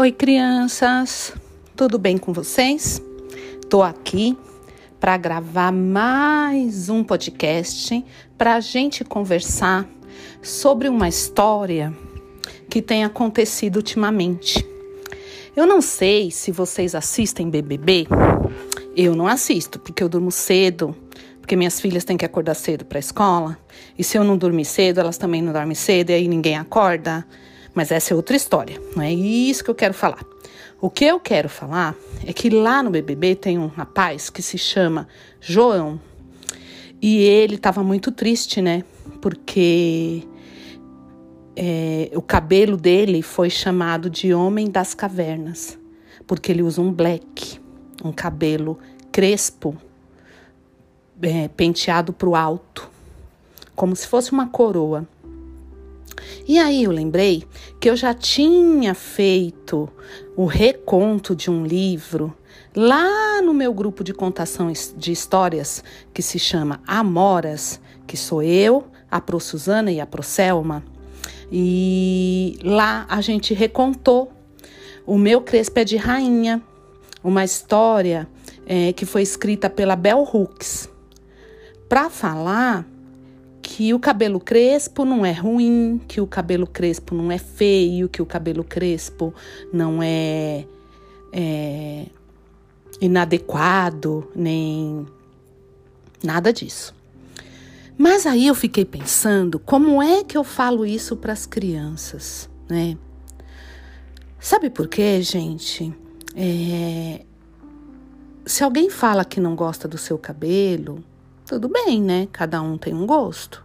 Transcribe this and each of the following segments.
Oi, crianças, tudo bem com vocês? Tô aqui para gravar mais um podcast para a gente conversar sobre uma história que tem acontecido ultimamente. Eu não sei se vocês assistem BBB. Eu não assisto porque eu durmo cedo, porque minhas filhas têm que acordar cedo para a escola. E se eu não dormir cedo, elas também não dormem cedo e aí ninguém acorda. Mas essa é outra história, não é isso que eu quero falar. O que eu quero falar é que lá no BBB tem um rapaz que se chama João. E ele estava muito triste, né? Porque é, o cabelo dele foi chamado de Homem das Cavernas. Porque ele usa um black, um cabelo crespo, é, penteado para o alto, como se fosse uma coroa. E aí eu lembrei que eu já tinha feito o reconto de um livro lá no meu grupo de contação de histórias que se chama Amoras, que sou eu, a Pro Suzana e a Pro Selma. E lá a gente recontou o meu Crespo é de Rainha, uma história é, que foi escrita pela Bell Hooks, para falar que o cabelo crespo não é ruim, que o cabelo crespo não é feio, que o cabelo crespo não é, é inadequado, nem nada disso. Mas aí eu fiquei pensando, como é que eu falo isso para as crianças, né? Sabe por quê, gente? É... Se alguém fala que não gosta do seu cabelo, tudo bem, né? Cada um tem um gosto.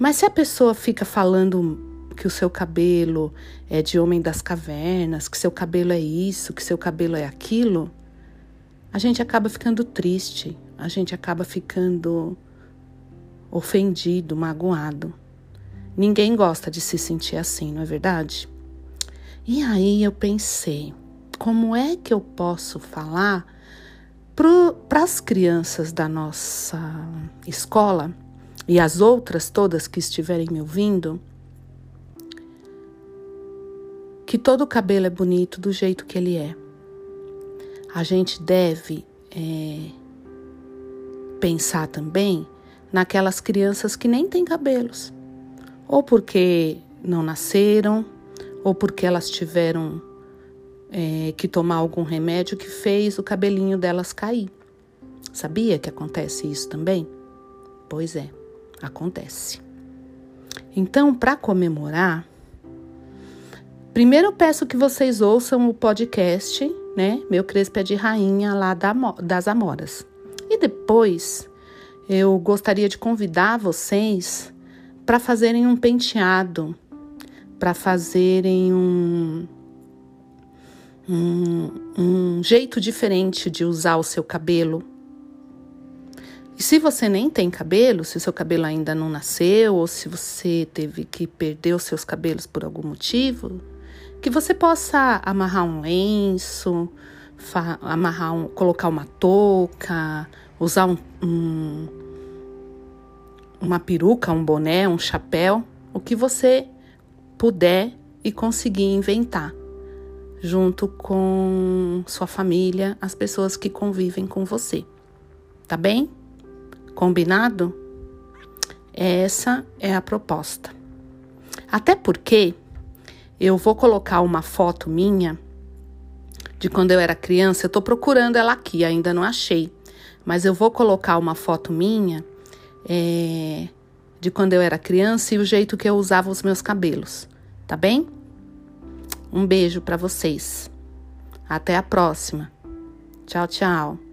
Mas se a pessoa fica falando que o seu cabelo é de homem das cavernas, que seu cabelo é isso, que seu cabelo é aquilo, a gente acaba ficando triste, a gente acaba ficando ofendido, magoado. Ninguém gosta de se sentir assim, não é verdade? E aí eu pensei, como é que eu posso falar para as crianças da nossa escola e as outras todas que estiverem me ouvindo, que todo cabelo é bonito do jeito que ele é. A gente deve é, pensar também naquelas crianças que nem têm cabelos, ou porque não nasceram, ou porque elas tiveram é, que tomar algum remédio que fez o cabelinho delas cair. Sabia que acontece isso também? Pois é, acontece. Então, para comemorar, primeiro eu peço que vocês ouçam o podcast, né? Meu Crespo é de Rainha lá das Amoras. E depois eu gostaria de convidar vocês para fazerem um penteado, para fazerem um um, um jeito diferente de usar o seu cabelo. E se você nem tem cabelo, se o seu cabelo ainda não nasceu, ou se você teve que perder os seus cabelos por algum motivo, que você possa amarrar um lenço, amarrar um, colocar uma touca, usar um, um, uma peruca, um boné, um chapéu, o que você puder e conseguir inventar junto com sua família, as pessoas que convivem com você. Tá bem? Combinado? Essa é a proposta. Até porque eu vou colocar uma foto minha de quando eu era criança. Eu tô procurando ela aqui, ainda não achei. Mas eu vou colocar uma foto minha é, de quando eu era criança e o jeito que eu usava os meus cabelos. Tá bem? Um beijo para vocês. Até a próxima. Tchau, tchau.